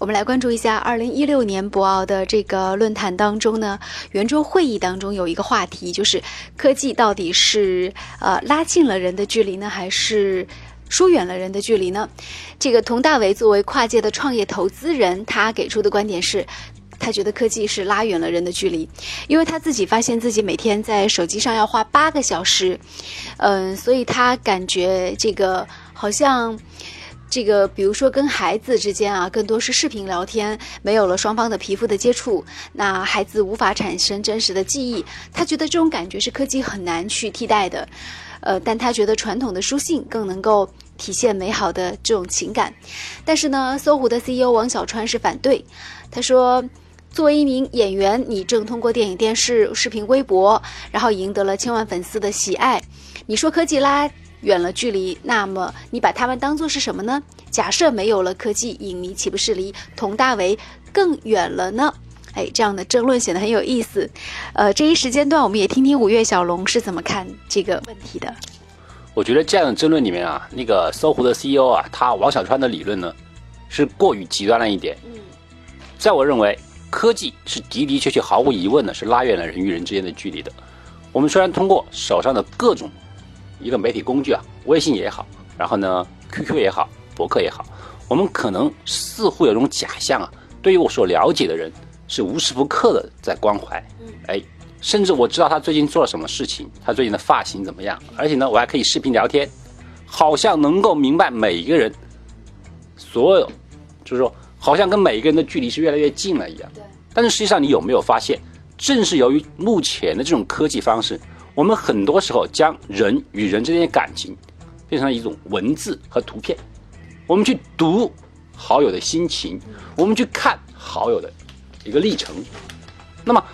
我们来关注一下二零一六年博鳌的这个论坛当中呢，圆桌会议当中有一个话题，就是科技到底是呃拉近了人的距离呢，还是疏远了人的距离呢？这个佟大为作为跨界的创业投资人，他给出的观点是。他觉得科技是拉远了人的距离，因为他自己发现自己每天在手机上要花八个小时，嗯，所以他感觉这个好像。这个，比如说跟孩子之间啊，更多是视频聊天，没有了双方的皮肤的接触，那孩子无法产生真实的记忆。他觉得这种感觉是科技很难去替代的，呃，但他觉得传统的书信更能够体现美好的这种情感。但是呢，搜狐的 CEO 王小川是反对，他说，作为一名演员，你正通过电影、电视、视频、微博，然后赢得了千万粉丝的喜爱，你说科技拉？远了距离，那么你把他们当做是什么呢？假设没有了科技，影迷岂不是离佟大为更远了呢？哎，这样的争论显得很有意思。呃，这一时间段，我们也听听五月小龙是怎么看这个问题的。我觉得这样的争论里面啊，那个搜狐的 CEO 啊，他王小川的理论呢，是过于极端了一点。嗯，在我认为，科技是的的确确毫无疑问的是拉远了人与人之间的距离的。我们虽然通过手上的各种。一个媒体工具啊，微信也好，然后呢，QQ 也好，博客也好，我们可能似乎有种假象啊，对于我所了解的人，是无时不刻的在关怀，哎，甚至我知道他最近做了什么事情，他最近的发型怎么样，而且呢，我还可以视频聊天，好像能够明白每一个人，所有，就是说，好像跟每一个人的距离是越来越近了一样。对。但是实际上，你有没有发现，正是由于目前的这种科技方式。我们很多时候将人与人之间的感情变成了一种文字和图片，我们去读好友的心情，我们去看好友的一个历程。那么，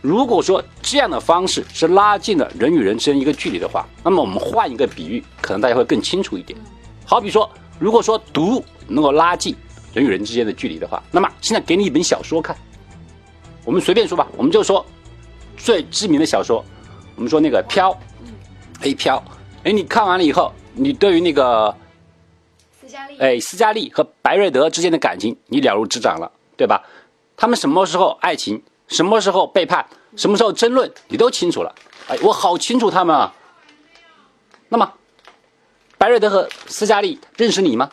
如果说这样的方式是拉近了人与人之间一个距离的话，那么我们换一个比喻，可能大家会更清楚一点。好比说，如果说读能够拉近人与人之间的距离的话，那么现在给你一本小说看，我们随便说吧，我们就说最知名的小说。我们说那个飘，哎飘，哎，你看完了以后，你对于那个斯嘉丽，哎斯嘉丽和白瑞德之间的感情，你了如指掌了，对吧？他们什么时候爱情，什么时候背叛，什么时候争论，你都清楚了。哎，我好清楚他们啊。那么，白瑞德和斯嘉丽认识你吗？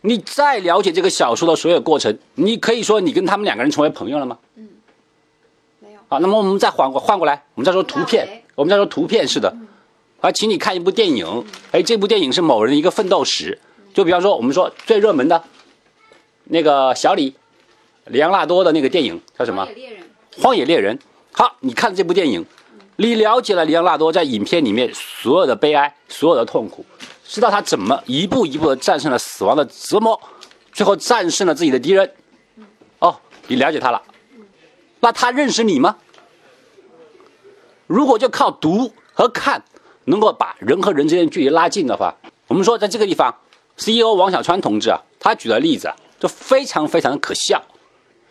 你再了解这个小说的所有过程，你可以说你跟他们两个人成为朋友了吗？嗯。好，那么我们再换过换过来，我们再说图片，我们再说图片式的，啊，请你看一部电影，哎，这部电影是某人的一个奋斗史，就比方说我们说最热门的，那个小李，里昂纳多的那个电影叫什么？荒野猎人。荒野猎人。好，你看这部电影，你了解了里昂纳多在影片里面所有的悲哀，所有的痛苦，知道他怎么一步一步的战胜了死亡的折磨，最后战胜了自己的敌人。哦，你了解他了。那他认识你吗？如果就靠读和看能够把人和人之间距离拉近的话，我们说在这个地方，CEO 王小川同志啊，他举的例子啊，就非常非常的可笑。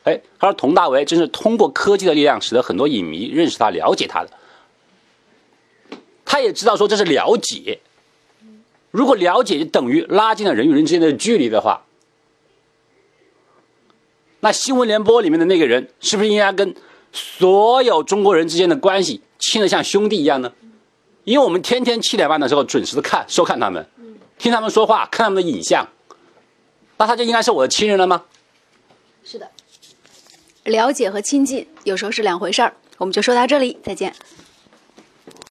哎，他说佟大为真是通过科技的力量，使得很多影迷认识他、了解他的。他也知道说这是了解，如果了解就等于拉近了人与人之间的距离的话。那新闻联播里面的那个人，是不是应该跟所有中国人之间的关系亲的像兄弟一样呢？因为我们天天七点半的时候准时的看收看他们，听他们说话，看他们的影像，那他就应该是我的亲人了吗？是的，了解和亲近有时候是两回事儿。我们就说到这里，再见。